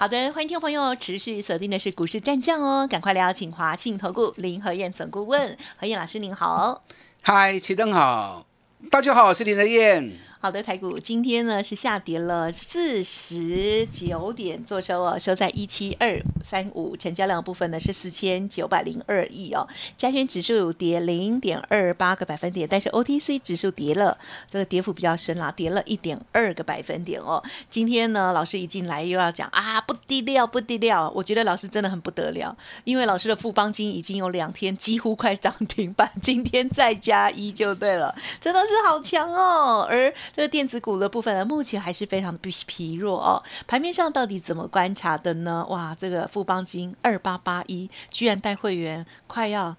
好的，欢迎听众朋友持续锁定的是股市战将哦，赶快来邀请华信投顾林和燕总顾问何燕老师您好，嗨，齐登好，大家好，我是林和燕。好的，台股今天呢是下跌了四十九点，做收哦，收在一七二三五，成交量部分呢是四千九百零二亿哦。加权指数跌零点二八个百分点，但是 OTC 指数跌了，这个跌幅比较深啦，跌了一点二个百分点哦。今天呢，老师一进来又要讲啊，不低调，不低调。我觉得老师真的很不得了，因为老师的富邦金已经有两天几乎快涨停板，今天再加一就对了，真的是好强哦。而这个电子股的部分呢，目前还是非常的疲疲弱哦。盘面上到底怎么观察的呢？哇，这个富邦金二八八一居然带会员快要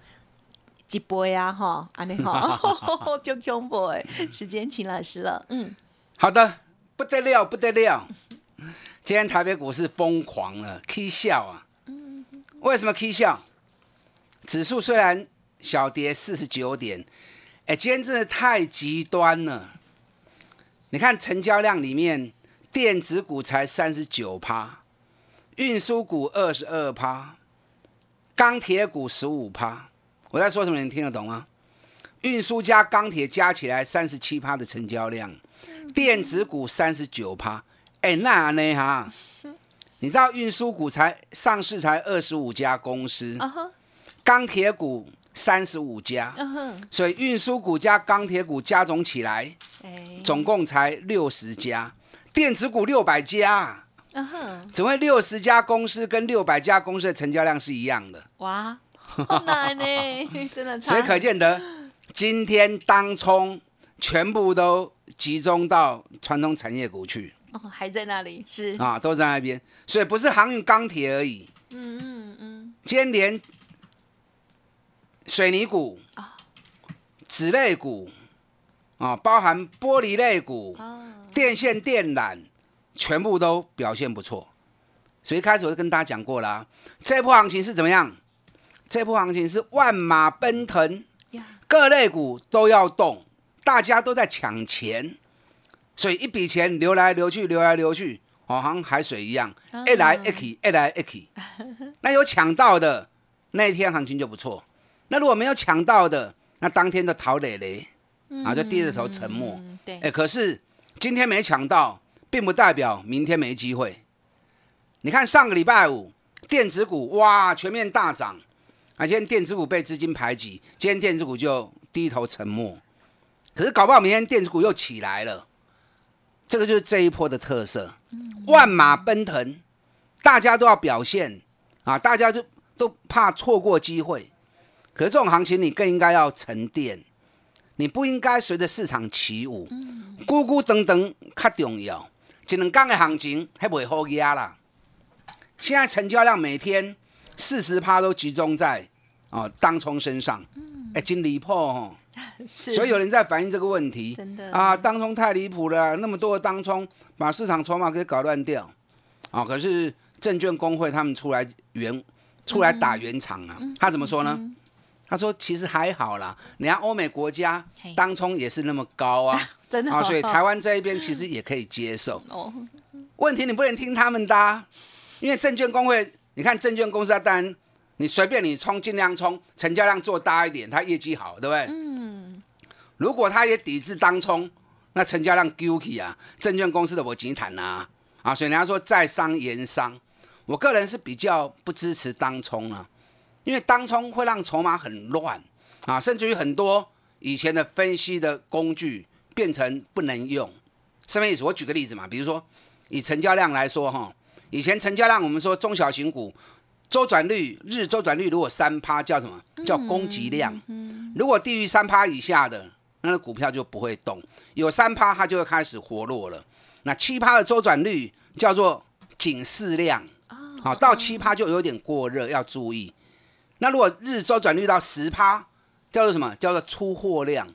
几波呀哈，安尼好，就恐怖哎。时间请老师了，嗯，好的，不得了，不得了。今天台北股市疯狂了，K 笑啊。嗯为什么 K 笑？指数虽然小跌四十九点，哎，今天真的太极端了。你看成交量里面，电子股才三十九趴，运输股二十二趴，钢铁股十五趴。我在说什么？你听得懂吗？运输加钢铁加起来三十七趴的成交量，电子股三十九趴。哎，那呢哈？你知道运输股才上市才二十五家公司，钢铁股。三十五家，所以运输股加钢铁股加总起来，总共才六十家，电子股六百家，只会六十家公司跟六百家公司的成交量是一样的。哇，好难呢，真的。所以可见得，今天当冲全部都集中到传统产业股去。哦，还在那里是啊，都在那边，所以不是航运、钢铁而已。嗯嗯嗯，今天连。水泥股啊，纸类股啊，包含玻璃类股、电线电缆，全部都表现不错。所以一开始我就跟大家讲过了，这波行情是怎么样？这波行情是万马奔腾，各类股都要动，大家都在抢钱，所以一笔钱流来流去，流来流去，好像海水一样，一来一去，一来一去。那有抢到的那一天行情就不错。那如果没有抢到的，那当天的陶磊磊啊，就低着头沉默。对，哎，可是今天没抢到，并不代表明天没机会。你看上个礼拜五，电子股哇全面大涨，啊，今天电子股被资金排挤，今天电子股就低头沉默。可是搞不好明天电子股又起来了，这个就是这一波的特色。万马奔腾，大家都要表现啊，大家就都怕错过机会。可是这种行情，你更应该要沉淀，你不应该随着市场起舞，咕咕噔噔较重要。一两天的行情还不会好压啦。现在成交量每天四十趴都集中在哦当冲身上，哎，真离谱哦。所以有人在反映这个问题，真的啊，当冲太离谱了，那么多的当冲把市场筹码给搞乱掉啊。可是证券工会他们出来圆出来打圆场啊，他怎么说呢？他说：“其实还好啦，你看欧美国家当冲也是那么高啊，真的啊，所以台湾这一边其实也可以接受。哦，问题你不能听他们的，因为证券工会，你看证券公司当然你随便你冲，尽量冲，成交量做大一点，它业绩好，对不对？嗯。如果他也抵制当冲，那成交量 guilty 啊，证券公司的我急谈呐啊，所以人家说在商言商，我个人是比较不支持当冲啊。”因为当冲会让筹码很乱啊，甚至于很多以前的分析的工具变成不能用。什么意思？我举个例子嘛，比如说以成交量来说哈，以前成交量我们说中小型股周转率日周转率如果三趴叫什么叫供给量？如果低于三趴以下的，那个股票就不会动；有三趴它就会开始活络了。那七趴的周转率叫做警示量好，到七趴就有点过热，要注意。那如果日周转率到十趴，叫做什么？叫做出货量。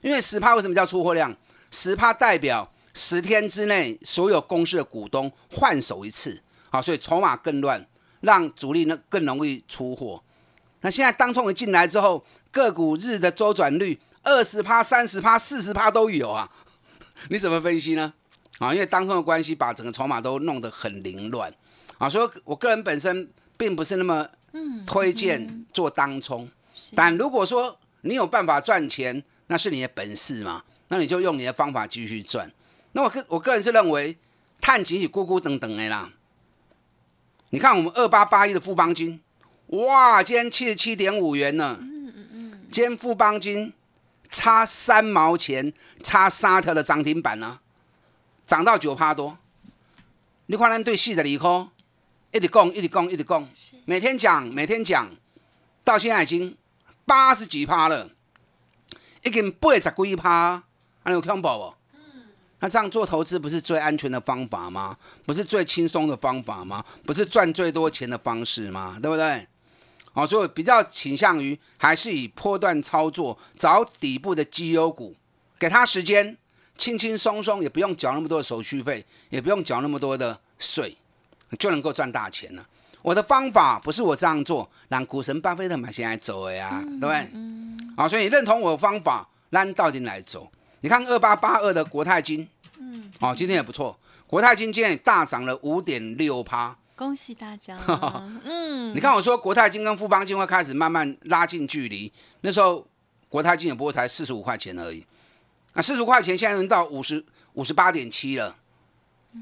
因为十趴为什么叫出货量？十趴代表十天之内所有公司的股东换手一次，好，所以筹码更乱，让主力呢更容易出货。那现在当冲一进来之后，个股日的周转率二十趴、三十趴、四十趴都有啊，你怎么分析呢？啊，因为当冲的关系，把整个筹码都弄得很凌乱啊，所以我个人本身并不是那么推荐做当冲，但如果说你有办法赚钱，那是你的本事嘛，那你就用你的方法继续赚。那我个我个人是认为，碳几起咕咕等等的啦。你看我们二八八一的富邦金，哇，今天七十七点五元呢。嗯嗯嗯。今天富邦金差三毛钱，差沙特的涨停板呢，涨到九趴多。你看咱对四十二块，一直讲，一直讲，一直讲，每天讲，每天讲，到现在已经八十几趴了，已经八十几趴，还有恐怖不？那这样做投资不是最安全的方法吗？不是最轻松的方法吗？不是赚最多钱的方式吗？对不对？好，所以比较倾向于还是以波段操作，找底部的绩优股，给他时间，轻轻松松，也不用缴那么多的手续费，也不用缴那么多的税，就能够赚大钱了。我的方法不是我这样做，让股神巴菲特买现在走的呀，对不对？好，所以你认同我的方法，让到底来走。你看二八八二的国泰金，嗯，哦，今天也不错。国泰金今天也大涨了五点六趴，恭喜大家。嗯，你看我说国泰金跟富邦金会开始慢慢拉近距离，那时候国泰金也不过才四十五块钱而已，那四十块钱现在能到五十五十八点七了。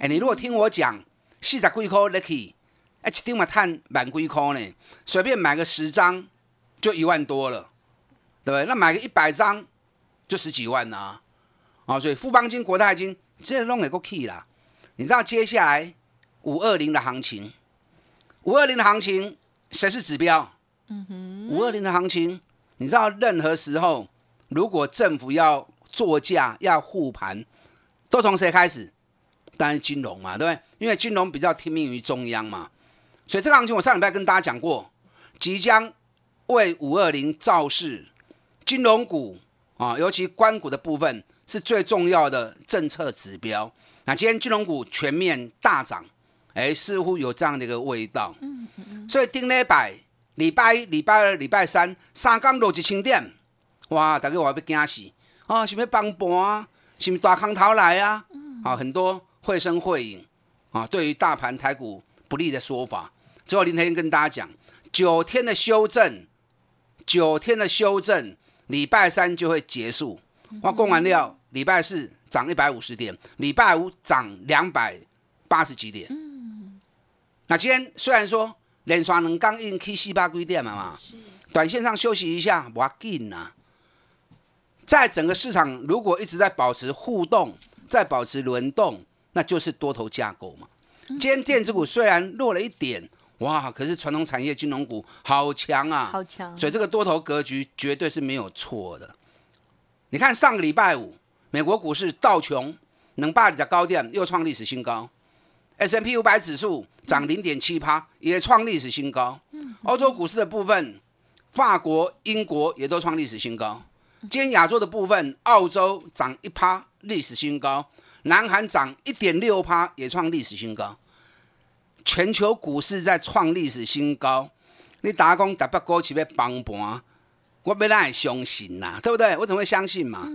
哎，你如果听我讲，四十几块 lucky，哎，一张嘛赚万几块呢，随便买个十张就一万多了，对不对？那买个一百张就十几万啊。啊，所以富邦金、国泰金这弄也够 key 啦。你知道接下来五二零的行情，五二零的行情谁是指标？嗯哼，五二零的行情，你知道任何时候如果政府要作价、要护盘，都从谁开始？当然金融嘛，对不对？因为金融比较听命于中央嘛。所以这个行情我上礼拜跟大家讲过，即将为五二零造势，金融股啊，尤其关股的部分。是最重要的政策指标。那今天金融股全面大涨，哎，似乎有这样的一个味道。嗯嗯所以顶礼拜、礼拜一、礼拜二、礼拜三三港落一千点，哇！大家话要惊死啊！是要崩盘啊？是不大空头来啊？啊，很多绘声绘影啊，对于大盘台股不利的说法。最后林天跟大家讲，九天的修正，九天的修正，礼拜三就会结束。我供完料。礼拜四涨一百五十点，礼拜五涨两百八十几点。嗯，那今天虽然说连刷能刚印 K 四八规点了嘛，是短线上休息一下，我紧呐。在整个市场如果一直在保持互动，在保持轮动，那就是多头架构嘛。今天电子股虽然弱了一点，哇，可是传统产业金融股好强啊，好强。所以这个多头格局绝对是没有错的。你看上个礼拜五。美国股市道琼能霸你的高点，又创历史新高。S M P 五百指数涨零点七趴，也创历史新高。欧洲股市的部分，法国、英国也都创历史新高。今天亚洲的部分，澳洲涨一趴，历史新高；南韩涨一点六趴，也创历史新高。全球股市在创历史新高，你打工特别股市要崩盘，我要哪会相信呐？对不对？我怎么会相信嘛？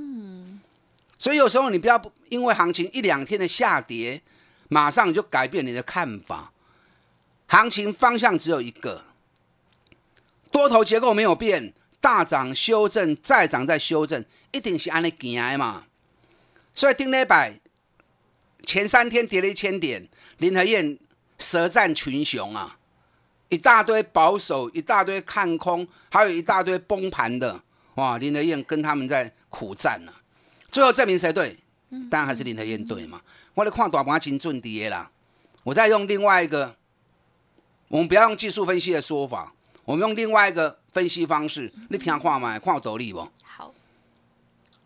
所以有时候你不要因为行情一两天的下跌，马上就改变你的看法。行情方向只有一个，多头结构没有变，大涨修正再涨再修正，一定是按你行嘛。所以丁磊百前三天跌了一千点，林和燕舌战群雄啊，一大堆保守，一大堆看空，还有一大堆崩盘的，哇！林和燕跟他们在苦战呢。最后证明谁对？当然还是林和燕对嘛。我来看大盘金准跌啦。我再用另外一个，我们不要用技术分析的说法，我们用另外一个分析方式。你听看嘛，看我斗力不？好。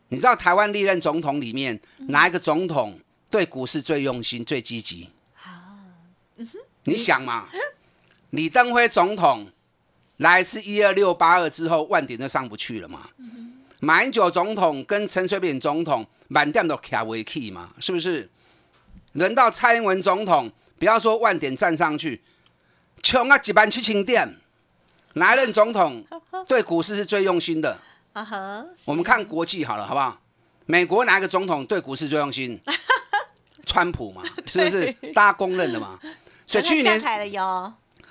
你知道台湾历任总统里面哪一个总统对股市最用心、最积极？好。你想嘛，李登辉总统来是一二六八二之后，万点就上不去了嘛。马英九总统跟陈水扁总统满点都卡维 key 嘛，是不是？轮到蔡英文总统，不要说万点站上去，穷啊几万七千点，哪一任总统对股市是最用心的？啊哈，我们看国际好了，好不好？美国哪一个总统对股市最用心？川普嘛，是不是？大家公认的嘛。所以去年，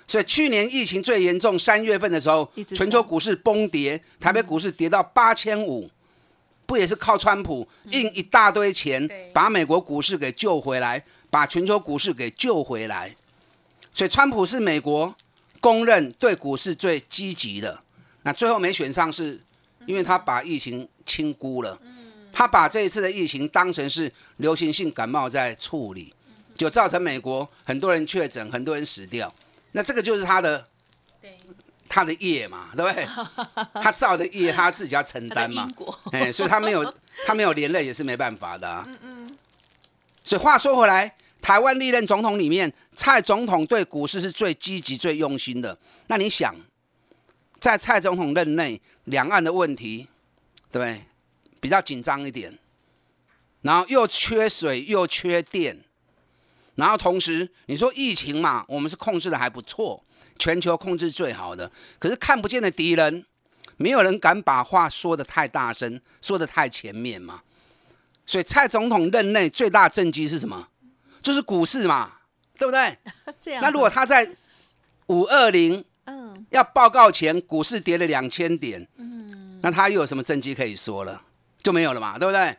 所以去年疫情最严重，三月份的时候，全球股市崩跌，台北股市跌到八千五，不也是靠川普印一大堆钱，把美国股市给救回来，把全球股市给救回来。所以川普是美国公认对股市最积极的。那最后没选上，是因为他把疫情轻估了，他把这一次的疫情当成是流行性感冒在处理。就造成美国很多人确诊，很多人死掉，那这个就是他的，他的业嘛，对不对？他造的业，他自己要承担嘛。哎，所以他没有 他没有连累也是没办法的。嗯嗯。所以话说回来，台湾历任总统里面，蔡总统对股市是最积极、最用心的。那你想，在蔡总统任内，两岸的问题，对不对？比较紧张一点，然后又缺水又缺电。然后同时，你说疫情嘛，我们是控制的还不错，全球控制最好的。可是看不见的敌人，没有人敢把话说的太大声，说的太前面嘛。所以蔡总统任内最大政绩是什么？就是股市嘛，对不对？这样。那如果他在五二零，嗯，要报告前股市跌了两千点，嗯，那他又有什么政绩可以说了？就没有了嘛，对不对？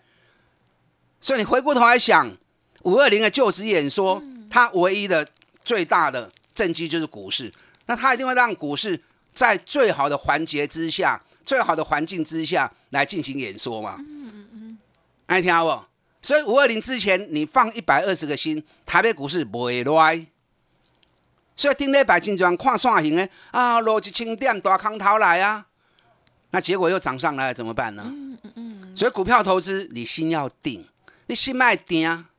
所以你回过头来想。五二零的就职演说，他唯一的最大的政绩就是股市，那他一定会让股市在最好的环节之下、最好的环境之下来进行演说嘛。嗯嗯嗯，爱听不？所以五二零之前，你放一百二十个心，台北股市不会乱。所以顶礼拜金砖看线型的啊，落一千点大空头来啊，那结果又涨上来怎么办呢？所以股票投资，你心要定，你心卖定啊。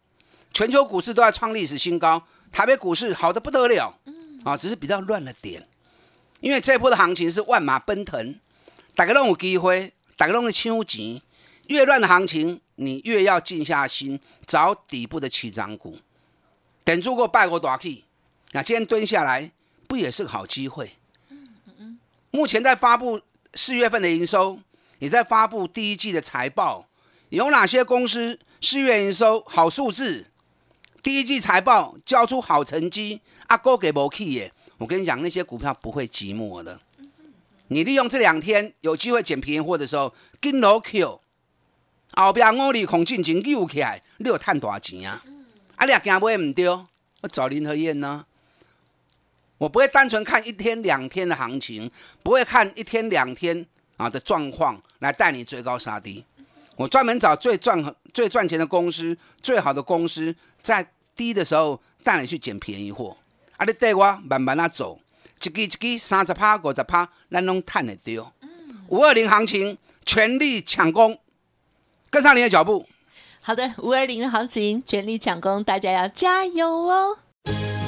全球股市都在创历史新高，台北股市好的不得了，啊，只是比较乱了点。因为这波的行情是万马奔腾，大家都有机会，大家都会抢钱。越乱的行情，你越要静下心找底部的起涨股。等住过拜过大气，那今天蹲下来，不也是个好机会？目前在发布四月份的营收，也在发布第一季的财报，有哪些公司四月营收好数字？第一季财报交出好成绩，阿哥给无去耶！我跟你讲，那些股票不会寂寞的。你利用这两天有机会捡便宜货的时候，跟老 Q 后边五里孔进前扭起来，你有赚大钱啊！啊，你也惊买唔丢，我找林和燕呢。我不会单纯看一天两天的行情，不会看一天两天啊的状况来带你追高杀低。我专门找最赚最赚钱的公司，最好的公司。在低的时候带你去捡便宜货，啊！你带我慢慢啊走，一支一支三十趴、五十趴，咱拢赚得到。五二零行情全力抢攻，跟上你的脚步。好的，五二零的行情全力抢攻，大家要加油哦！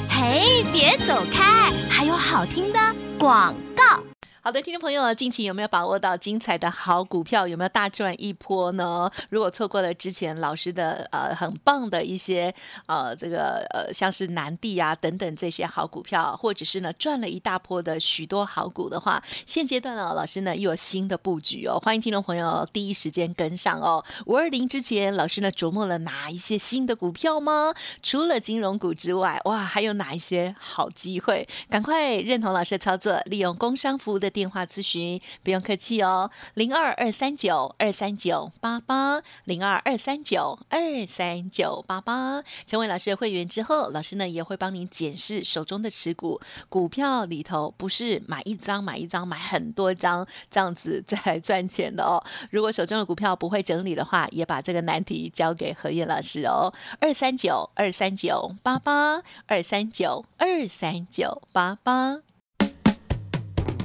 嘿，别走开，还有好听的广告。好的，听众朋友，近期有没有把握到精彩的好股票？有没有大赚一波呢？如果错过了之前老师的呃很棒的一些呃这个呃像是南地啊等等这些好股票，或者是呢赚了一大波的许多好股的话，现阶段呢老师呢又有新的布局哦，欢迎听众朋友第一时间跟上哦。五二零之前，老师呢琢磨了哪一些新的股票吗？除了金融股之外，哇，还有哪一些好机会？赶快认同老师的操作，利用工商服务的。电话咨询不用客气哦，零二二三九二三九八八零二二三九二三九八八。成为老师的会员之后，老师呢也会帮您检视手中的持股股票里头，不是买一张买一张，买很多张这样子再来赚钱的哦。如果手中的股票不会整理的话，也把这个难题交给何燕老师哦。二三九二三九八八二三九二三九八八。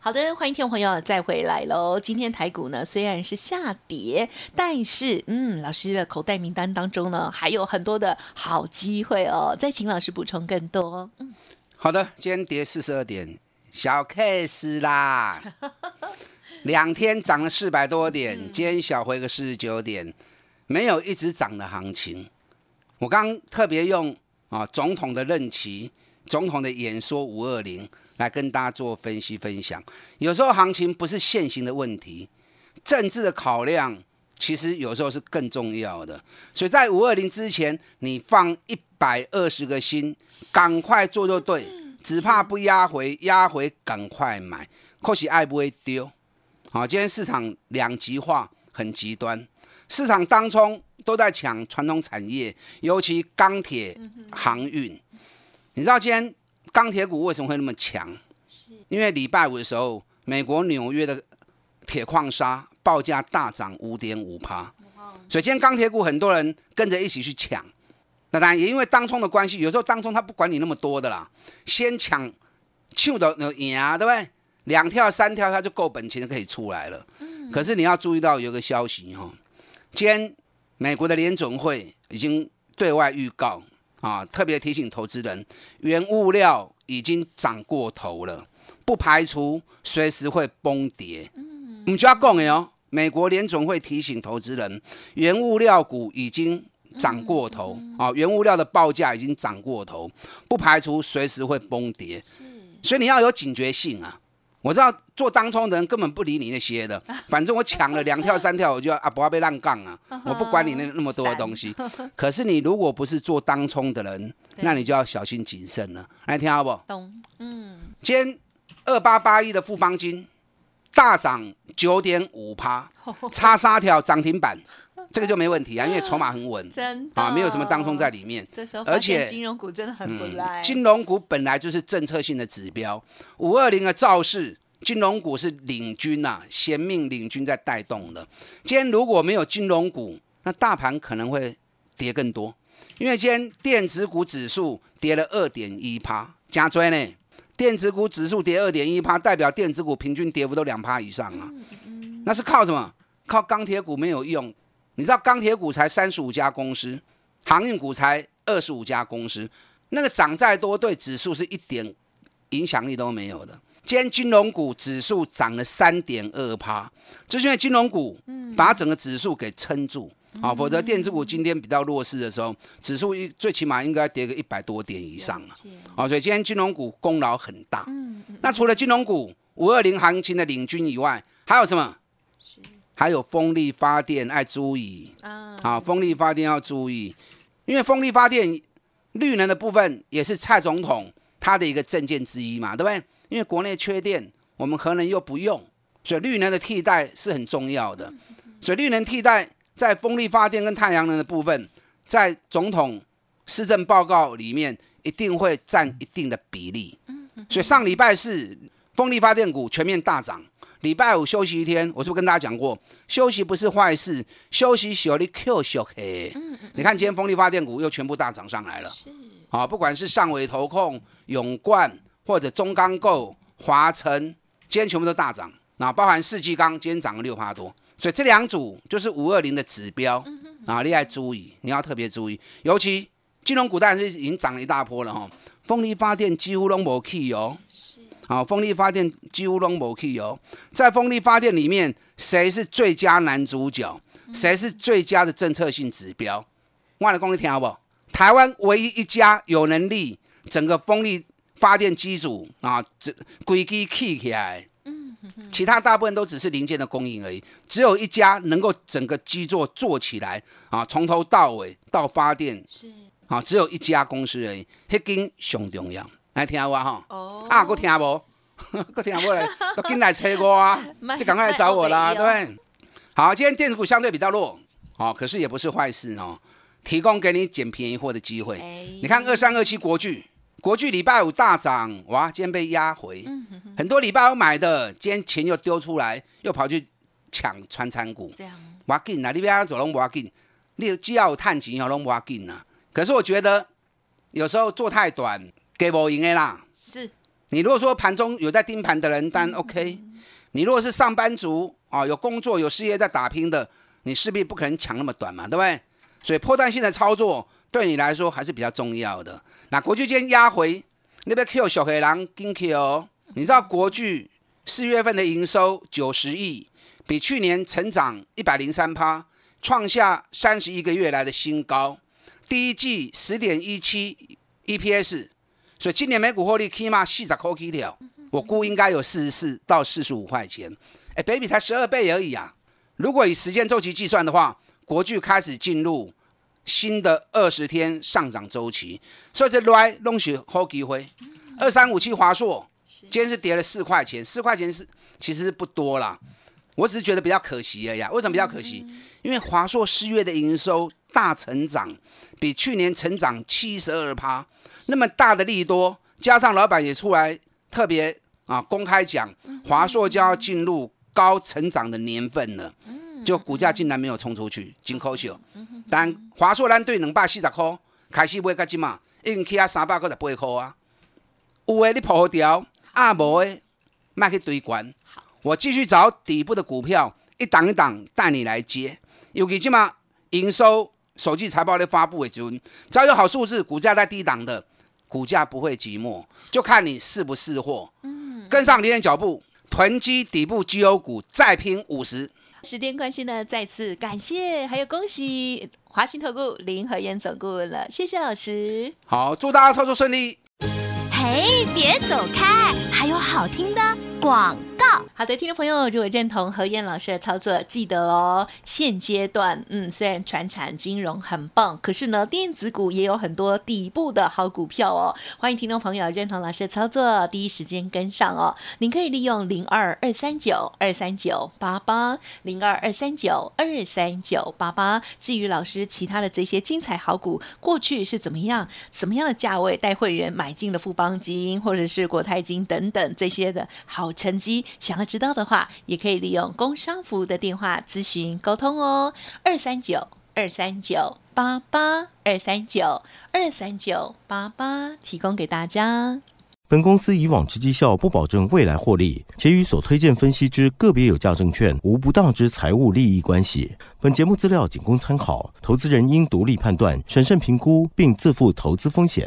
好的，欢迎听众朋友再回来喽。今天台股呢虽然是下跌，但是嗯，老师的口袋名单当中呢还有很多的好机会哦。再请老师补充更多。嗯，好的，今天跌四十二点，小 case 啦。两天涨了四百多点，今天小回个四十九点，没有一直涨的行情。我刚特别用啊总统的任期、总统的演说五二零。来跟大家做分析分享。有时候行情不是现行的问题，政治的考量其实有时候是更重要的。所以在五二零之前，你放一百二十个心，赶快做就对，只怕不压回，压回赶快买，或许爱不会丢。好，今天市场两极化，很极端，市场当中都在抢传统产业，尤其钢铁、航运。你知道今天？钢铁股为什么会那么强？因为礼拜五的时候，美国纽约的铁矿砂报价大涨五点五趴，所以今天钢铁股很多人跟着一起去抢。那当然也因为当冲的关系，有时候当冲他不管你那么多的啦，先抢，抢到赢啊，对不对？两跳三跳他就够本钱就可以出来了。可是你要注意到有个消息哈，今天美国的联总会已经对外预告。啊，特别提醒投资人，原物料已经涨过头了，不排除随时会崩跌。嗯，我们就要讲的哦，美国联总会提醒投资人，原物料股已经涨过头，啊，原物料的报价已经涨过头，不排除随时会崩跌。所以你要有警觉性啊。我知道做当冲的人根本不理你那些的，反正我抢了两跳三跳，我就要啊不要被浪杠啊，我不管你那那么多的东西。可是你如果不是做当冲的人，那你就要小心谨慎了。来听好不？懂。嗯。今天二八八一的富邦金大涨九点五趴，差三条涨停板。这个就没问题啊，因为筹码很稳，真啊，没有什么当冲在里面。这时候而且金融股真的很不赖。金融股本来就是政策性的指标，五二零的造势，金融股是领军呐，先命领军在带动的。今天如果没有金融股，那大盘可能会跌更多，因为今天电子股指数跌了二点一趴，加追呢，电子股指数跌二点一趴，代表电子股平均跌幅都两趴以上啊。那是靠什么？靠钢铁股没有用。你知道钢铁股才三十五家公司，航运股才二十五家公司，那个涨再多对指数是一点影响力都没有的。今天金融股指数涨了三点二趴，就是因为金融股把整个指数给撑住啊，否则电子股今天比较弱势的时候，指数一最起码应该跌个一百多点以上了啊，所以今天金融股功劳很大。那除了金融股五二零行情的领军以外，还有什么？还有风力发电要注意啊！啊，风力发电要注意，因为风力发电绿能的部分也是蔡总统他的一个政见之一嘛，对不对？因为国内缺电，我们核能又不用，所以绿能的替代是很重要的。所以绿能替代在风力发电跟太阳能的部分，在总统施政报告里面一定会占一定的比例。所以上礼拜四风力发电股全面大涨。礼拜五休息一天，我是不是跟大家讲过，休息不是坏事，休息小你 Q 小黑。你看今天风力发电股又全部大涨上来了。是。啊，不管是上尾投控、永冠或者中钢构、华晨，今天全部都大涨。那包含世纪钢，今天涨了六趴多。所以这两组就是五二零的指标啊，你要注意，你要特别注意。尤其金融股当然是已经涨了一大波了哈，风力发电几乎都没去哦。是。好，风力发电几乎都没去哦。在风力发电里面，谁是最佳男主角？谁是最佳的政策性指标？我来讲你听好不？台湾唯一一家有能力整个风力发电机组啊，这规机起起来，其他大部分都只是零件的供应而已。只有一家能够整个基座做起来啊，从头到尾到发电是啊，只有一家公司而已，迄间上重要。来听我哈，啊，搁听无，搁听无嘞，都紧来催我啊，就赶快来找我啦，对不对？好，今天电子股相对比较弱，哦，可是也不是坏事哦，提供给你捡便宜货的机会。你看二三二七国巨，国巨礼拜五大涨，哇，今天被压回。很多礼拜五买的，今天钱又丢出来，又跑去抢穿餐股。这样，不要紧啊，你不要走拢不要紧，你只要有探钱后拢不要紧呐。可是我觉得有时候做太短，给我赢的啦。是你如果说盘中有在盯盘的人，单 OK。你如果是上班族啊，有工作有事业在打拼的，你势必不可能抢那么短嘛，对不对？所以破断性的操作对你来说还是比较重要的。那国巨今天压回，那边 Q 小黑狼跟 Q，你知道国巨四月份的营收九十亿，比去年成长一百零三趴，创下三十一个月来的新高。第一季十点一七 EPS，所以今年每股获利起码四十块起跳。我估应该有四十四到四十五块钱，哎，baby 才十二倍而已啊！如果以时间周期计算的话，国巨开始进入新的二十天上涨周期，所以这来弄起好机会。二三五七华硕今天是跌了四块钱，四块钱是其实不多啦，我只是觉得比较可惜而已。为什么比较可惜？因为华硕四月的营收大成长，比去年成长七十二趴，那么大的利多，加上老板也出来。特别啊，公开讲，华硕就要进入高成长的年份了，就股价竟然没有冲出去，真可惜。但华硕咱对两百四十块开始买，到今嘛已经起啊三百九十八块啊。有诶，你破掉；啊，无诶，卖去堆关。我继续找底部的股票，一档一档带你来接。尤其今嘛营收、手机财报的发布的时阵，只要有好数字，股价在低档的。股价不会寂寞，就看你是不是货。嗯，跟上林的脚步，囤积底部绩优股，再拼五十。时间关系呢，再次感谢，还有恭喜华兴投顾林和燕总顾问了，谢谢老师。好，祝大家操作顺利。嘿，别走开，还有好听的广。好的，听众朋友，如果认同何燕老师的操作，记得哦。现阶段，嗯，虽然传产金融很棒，可是呢，电子股也有很多底部的好股票哦。欢迎听众朋友认同老师的操作，第一时间跟上哦。您可以利用零二二三九二三九八八零二二三九二三九八八。至于老师其他的这些精彩好股，过去是怎么样，什么样的价位带会员买进了富邦基金或者是国泰金等等这些的好成绩。想要知道的话，也可以利用工商服务的电话咨询沟通哦，二三九二三九八八二三九二三九八八，提供给大家。本公司以往之绩效不保证未来获利，且与所推荐分析之个别有价证券无不当之财务利益关系。本节目资料仅供参考，投资人应独立判断、审慎评估，并自负投资风险。